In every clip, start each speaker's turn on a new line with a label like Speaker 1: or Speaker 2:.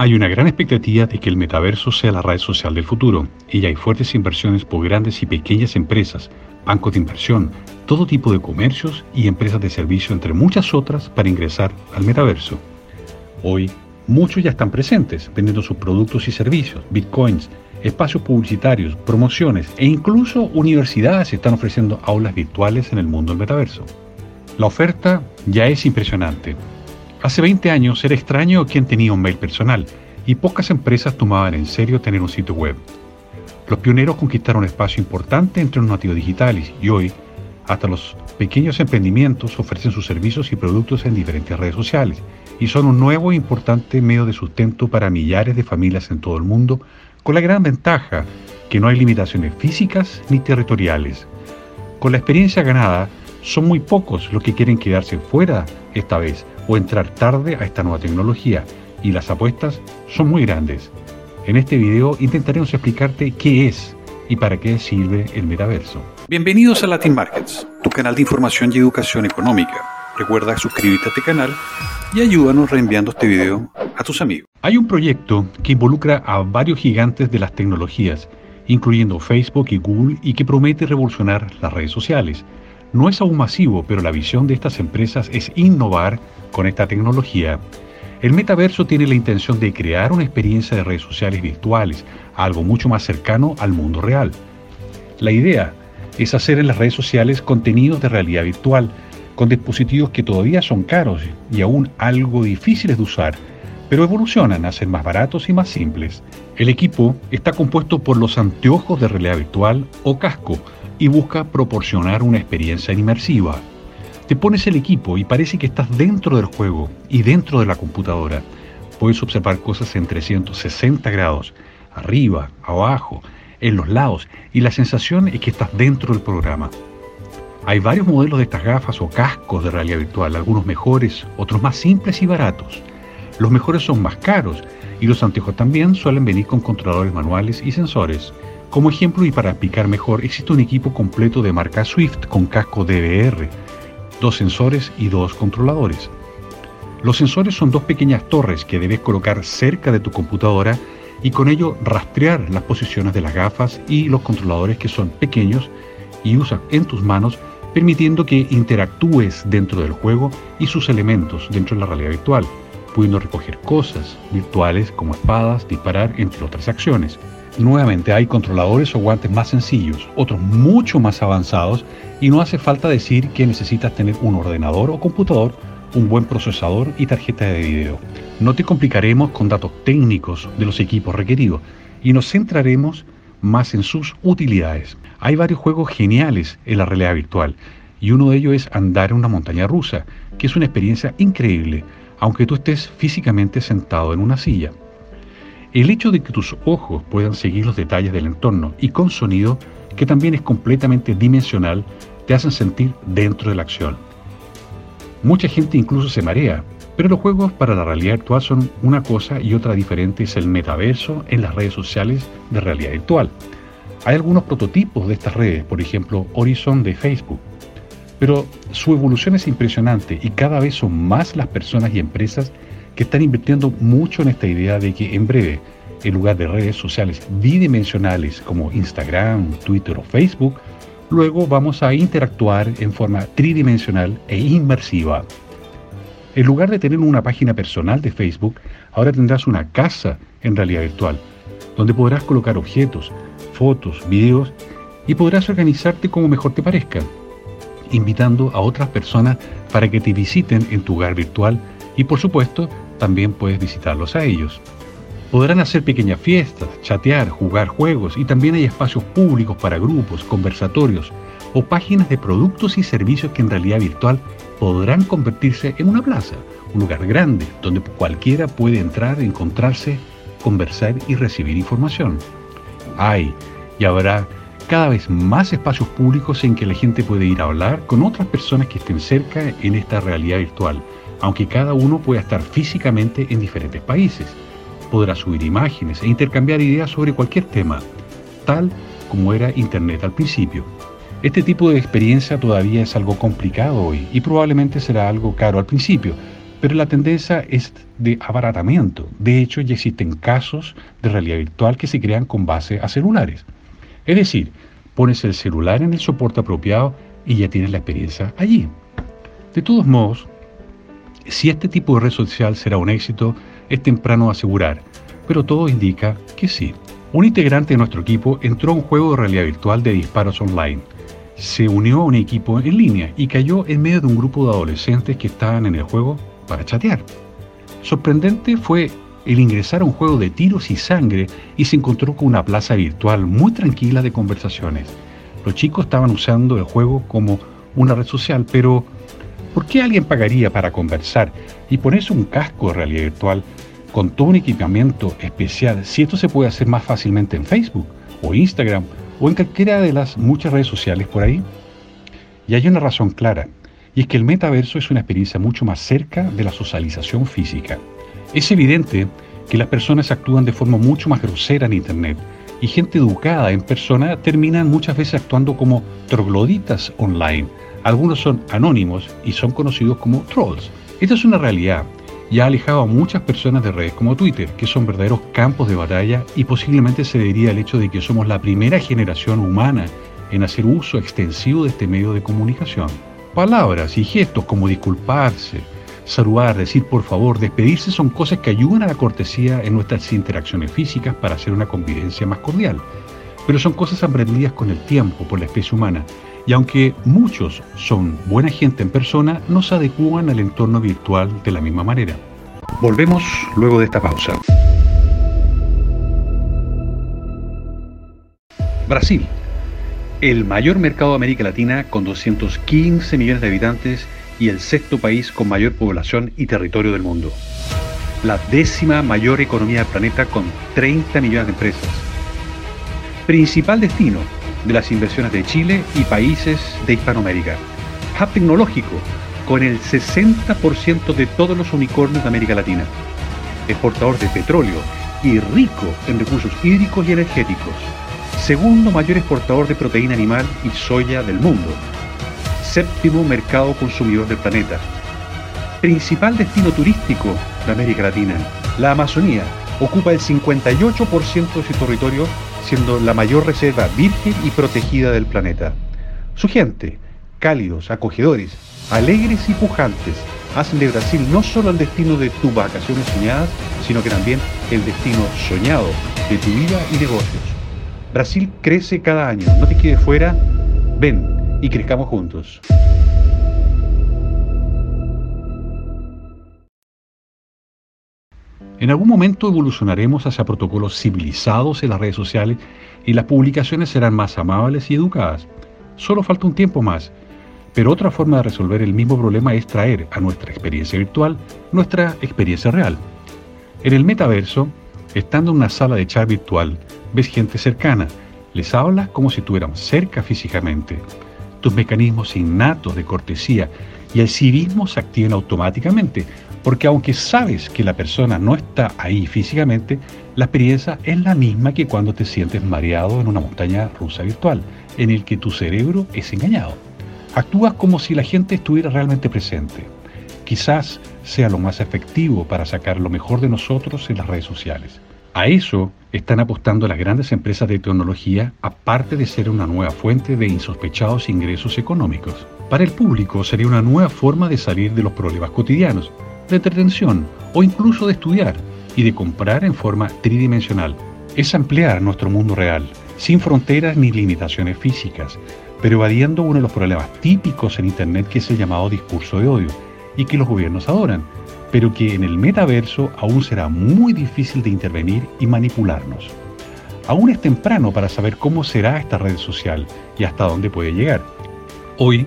Speaker 1: Hay una gran expectativa de que el metaverso sea la red social del futuro y hay fuertes inversiones por grandes y pequeñas empresas, bancos de inversión, todo tipo de comercios y empresas de servicio, entre muchas otras, para ingresar al metaverso. Hoy, muchos ya están presentes vendiendo sus productos y servicios, bitcoins, espacios publicitarios, promociones e incluso universidades están ofreciendo aulas virtuales en el mundo del metaverso. La oferta ya es impresionante. Hace 20 años era extraño quien tenía un mail personal y pocas empresas tomaban en serio tener un sitio web. Los pioneros conquistaron un espacio importante entre los nativos digitales y hoy hasta los pequeños emprendimientos ofrecen sus servicios y productos en diferentes redes sociales y son un nuevo e importante medio de sustento para millares de familias en todo el mundo con la gran ventaja que no hay limitaciones físicas ni territoriales. Con la experiencia ganada, son muy pocos los que quieren quedarse fuera esta vez o entrar tarde a esta nueva tecnología y las apuestas son muy grandes. En este video intentaremos explicarte qué es y para qué sirve el metaverso. Bienvenidos a Latin Markets, tu canal de información y educación económica. Recuerda suscribirte a este canal y ayúdanos reenviando este video a tus amigos. Hay un proyecto que involucra a varios gigantes de las tecnologías, incluyendo Facebook y Google, y que promete revolucionar las redes sociales. No es aún masivo, pero la visión de estas empresas es innovar con esta tecnología. El metaverso tiene la intención de crear una experiencia de redes sociales virtuales, algo mucho más cercano al mundo real. La idea es hacer en las redes sociales contenidos de realidad virtual, con dispositivos que todavía son caros y aún algo difíciles de usar, pero evolucionan a ser más baratos y más simples. El equipo está compuesto por los anteojos de realidad virtual o casco, y busca proporcionar una experiencia inmersiva. Te pones el equipo y parece que estás dentro del juego y dentro de la computadora. Puedes observar cosas en 360 grados, arriba, abajo, en los lados, y la sensación es que estás dentro del programa. Hay varios modelos de estas gafas o cascos de realidad virtual, algunos mejores, otros más simples y baratos. Los mejores son más caros y los anteojos también suelen venir con controladores manuales y sensores. Como ejemplo y para explicar mejor, existe un equipo completo de marca Swift con casco DVR, dos sensores y dos controladores. Los sensores son dos pequeñas torres que debes colocar cerca de tu computadora y con ello rastrear las posiciones de las gafas y los controladores que son pequeños y usan en tus manos permitiendo que interactúes dentro del juego y sus elementos dentro de la realidad virtual, pudiendo recoger cosas virtuales como espadas, disparar, entre otras acciones. Nuevamente hay controladores o guantes más sencillos, otros mucho más avanzados y no hace falta decir que necesitas tener un ordenador o computador, un buen procesador y tarjeta de video. No te complicaremos con datos técnicos de los equipos requeridos y nos centraremos más en sus utilidades. Hay varios juegos geniales en la realidad virtual y uno de ellos es andar en una montaña rusa, que es una experiencia increíble, aunque tú estés físicamente sentado en una silla. El hecho de que tus ojos puedan seguir los detalles del entorno y con sonido, que también es completamente dimensional, te hacen sentir dentro de la acción. Mucha gente incluso se marea, pero los juegos para la realidad virtual son una cosa y otra diferente es el metaverso en las redes sociales de realidad virtual. Hay algunos prototipos de estas redes, por ejemplo Horizon de Facebook, pero su evolución es impresionante y cada vez son más las personas y empresas que están invirtiendo mucho en esta idea de que en breve, en lugar de redes sociales bidimensionales como Instagram, Twitter o Facebook, luego vamos a interactuar en forma tridimensional e inmersiva. En lugar de tener una página personal de Facebook, ahora tendrás una casa en realidad virtual, donde podrás colocar objetos, fotos, videos y podrás organizarte como mejor te parezca, invitando a otras personas para que te visiten en tu hogar virtual y por supuesto también puedes visitarlos a ellos. Podrán hacer pequeñas fiestas, chatear, jugar juegos y también hay espacios públicos para grupos, conversatorios o páginas de productos y servicios que en realidad virtual podrán convertirse en una plaza, un lugar grande donde cualquiera puede entrar, encontrarse, conversar y recibir información. Hay y habrá cada vez más espacios públicos en que la gente puede ir a hablar con otras personas que estén cerca en esta realidad virtual aunque cada uno pueda estar físicamente en diferentes países. Podrá subir imágenes e intercambiar ideas sobre cualquier tema, tal como era Internet al principio. Este tipo de experiencia todavía es algo complicado hoy y probablemente será algo caro al principio, pero la tendencia es de abaratamiento. De hecho, ya existen casos de realidad virtual que se crean con base a celulares. Es decir, pones el celular en el soporte apropiado y ya tienes la experiencia allí. De todos modos, si este tipo de red social será un éxito, es temprano asegurar, pero todo indica que sí. Un integrante de nuestro equipo entró a un juego de realidad virtual de disparos online. Se unió a un equipo en línea y cayó en medio de un grupo de adolescentes que estaban en el juego para chatear. Sorprendente fue el ingresar a un juego de tiros y sangre y se encontró con una plaza virtual muy tranquila de conversaciones. Los chicos estaban usando el juego como una red social, pero ¿por qué alguien pagaría para conversar y ponerse un casco de realidad virtual con todo un equipamiento especial si esto se puede hacer más fácilmente en Facebook o Instagram o en cualquiera de las muchas redes sociales por ahí? Y hay una razón clara, y es que el metaverso es una experiencia mucho más cerca de la socialización física. Es evidente que las personas actúan de forma mucho más grosera en Internet y gente educada en persona terminan muchas veces actuando como trogloditas online. Algunos son anónimos y son conocidos como trolls. Esta es una realidad y ha alejado a muchas personas de redes como Twitter, que son verdaderos campos de batalla y posiblemente se debería al hecho de que somos la primera generación humana en hacer uso extensivo de este medio de comunicación. Palabras y gestos como disculparse, saludar, decir por favor, despedirse son cosas que ayudan a la cortesía en nuestras interacciones físicas para hacer una convivencia más cordial. Pero son cosas aprendidas con el tiempo por la especie humana y aunque muchos son buena gente en persona, no se adecúan al entorno virtual de la misma manera. Volvemos luego de esta pausa. Brasil, el mayor mercado de América Latina con 215 millones de habitantes y el sexto país con mayor población y territorio del mundo. La décima mayor economía del planeta con 30 millones de empresas. Principal destino de las inversiones de Chile y países de Hispanoamérica. Hub tecnológico con el 60% de todos los unicornios de América Latina. Exportador de petróleo y rico en recursos hídricos y energéticos. Segundo mayor exportador de proteína animal y soya del mundo séptimo mercado consumidor del planeta. Principal destino turístico de América Latina, la Amazonía ocupa el 58% de su territorio, siendo la mayor reserva virgen y protegida del planeta. Su gente, cálidos, acogedores, alegres y pujantes, hacen de Brasil no solo el destino de tus vacaciones soñadas, sino que también el destino soñado de tu vida y negocios. Brasil crece cada año, no te quedes fuera, ven, y crezcamos juntos. En algún momento evolucionaremos hacia protocolos civilizados en las redes sociales y las publicaciones serán más amables y educadas. Solo falta un tiempo más, pero otra forma de resolver el mismo problema es traer a nuestra experiencia virtual nuestra experiencia real. En el metaverso, estando en una sala de chat virtual, ves gente cercana, les hablas como si estuvieran cerca físicamente tus mecanismos innatos de cortesía y el civismo se activan automáticamente, porque aunque sabes que la persona no está ahí físicamente, la experiencia es la misma que cuando te sientes mareado en una montaña rusa virtual, en el que tu cerebro es engañado. Actúas como si la gente estuviera realmente presente. Quizás sea lo más efectivo para sacar lo mejor de nosotros en las redes sociales. A eso están apostando las grandes empresas de tecnología, aparte de ser una nueva fuente de insospechados ingresos económicos. Para el público sería una nueva forma de salir de los problemas cotidianos, de entretención o incluso de estudiar y de comprar en forma tridimensional. Es ampliar nuestro mundo real, sin fronteras ni limitaciones físicas, pero evadiendo uno de los problemas típicos en Internet que es el llamado discurso de odio y que los gobiernos adoran, pero que en el metaverso aún será muy difícil de intervenir y manipularnos. Aún es temprano para saber cómo será esta red social y hasta dónde puede llegar. Hoy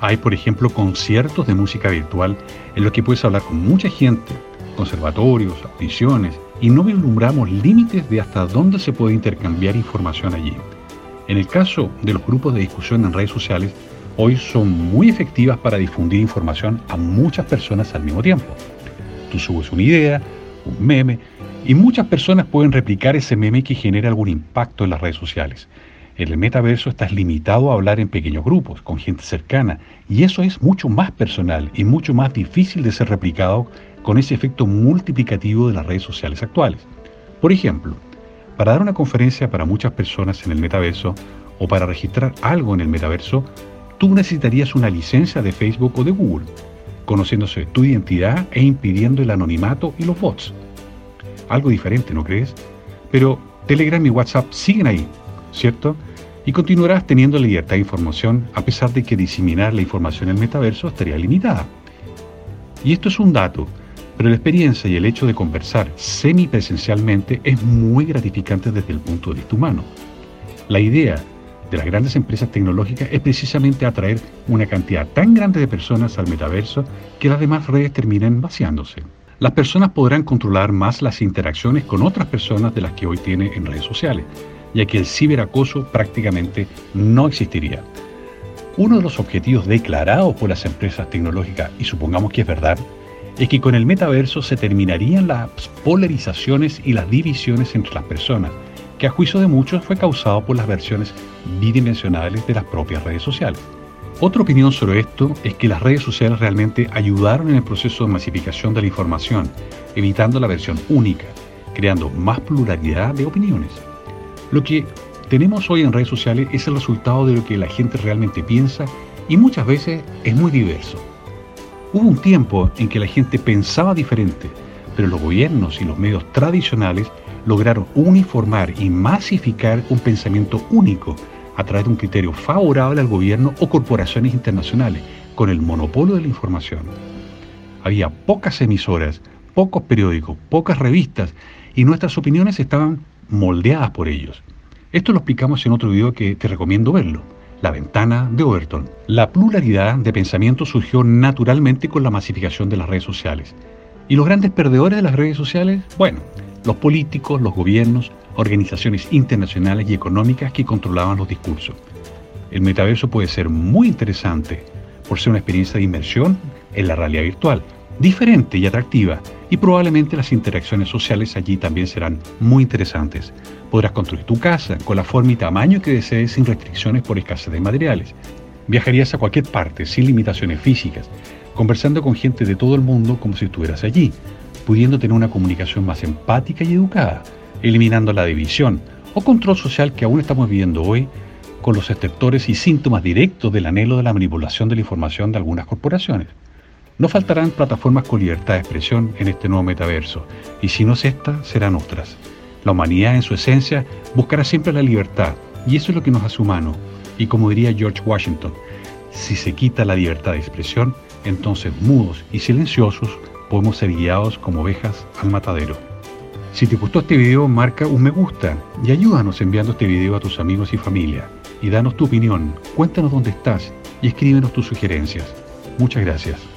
Speaker 1: hay, por ejemplo, conciertos de música virtual en los que puedes hablar con mucha gente, conservatorios, audiciones, y no vislumbramos límites de hasta dónde se puede intercambiar información allí. En el caso de los grupos de discusión en redes sociales, hoy son muy efectivas para difundir información a muchas personas al mismo tiempo. Tú subes una idea, un meme, y muchas personas pueden replicar ese meme que genera algún impacto en las redes sociales. En el metaverso estás limitado a hablar en pequeños grupos, con gente cercana, y eso es mucho más personal y mucho más difícil de ser replicado con ese efecto multiplicativo de las redes sociales actuales. Por ejemplo, para dar una conferencia para muchas personas en el metaverso o para registrar algo en el metaverso, tú necesitarías una licencia de Facebook o de Google, conociéndose tu identidad e impidiendo el anonimato y los bots. Algo diferente, ¿no crees? Pero Telegram y WhatsApp siguen ahí, ¿cierto? y continuarás teniendo libertad de información a pesar de que diseminar la información en el metaverso estaría limitada. Y esto es un dato, pero la experiencia y el hecho de conversar semipresencialmente es muy gratificante desde el punto de vista humano. La idea de las grandes empresas tecnológicas es precisamente atraer una cantidad tan grande de personas al metaverso que las demás redes terminen vaciándose. Las personas podrán controlar más las interacciones con otras personas de las que hoy tiene en redes sociales, ya que el ciberacoso prácticamente no existiría. Uno de los objetivos declarados por las empresas tecnológicas, y supongamos que es verdad, es que con el metaverso se terminarían las polarizaciones y las divisiones entre las personas, que a juicio de muchos fue causado por las versiones bidimensionales de las propias redes sociales. Otra opinión sobre esto es que las redes sociales realmente ayudaron en el proceso de masificación de la información, evitando la versión única, creando más pluralidad de opiniones. Lo que tenemos hoy en redes sociales es el resultado de lo que la gente realmente piensa y muchas veces es muy diverso. Hubo un tiempo en que la gente pensaba diferente, pero los gobiernos y los medios tradicionales lograron uniformar y masificar un pensamiento único a través de un criterio favorable al gobierno o corporaciones internacionales, con el monopolio de la información. Había pocas emisoras, pocos periódicos, pocas revistas y nuestras opiniones estaban moldeadas por ellos. Esto lo explicamos en otro video que te recomiendo verlo, La ventana de Overton. La pluralidad de pensamiento surgió naturalmente con la masificación de las redes sociales. ¿Y los grandes perdedores de las redes sociales? Bueno, los políticos, los gobiernos, organizaciones internacionales y económicas que controlaban los discursos. El metaverso puede ser muy interesante por ser una experiencia de inmersión en la realidad virtual, diferente y atractiva, y probablemente las interacciones sociales allí también serán muy interesantes. Podrás construir tu casa con la forma y tamaño que desees sin restricciones por escasez de materiales. Viajarías a cualquier parte sin limitaciones físicas, conversando con gente de todo el mundo como si estuvieras allí, pudiendo tener una comunicación más empática y educada, eliminando la división o control social que aún estamos viviendo hoy con los exceptores y síntomas directos del anhelo de la manipulación de la información de algunas corporaciones. No faltarán plataformas con libertad de expresión en este nuevo metaverso, y si no es esta, serán otras. La humanidad en su esencia buscará siempre la libertad, y eso es lo que nos hace humanos. Y como diría George Washington, si se quita la libertad de expresión, entonces mudos y silenciosos podemos ser guiados como ovejas al matadero. Si te gustó este video, marca un me gusta y ayúdanos enviando este video a tus amigos y familia. Y danos tu opinión, cuéntanos dónde estás y escríbenos tus sugerencias. Muchas gracias.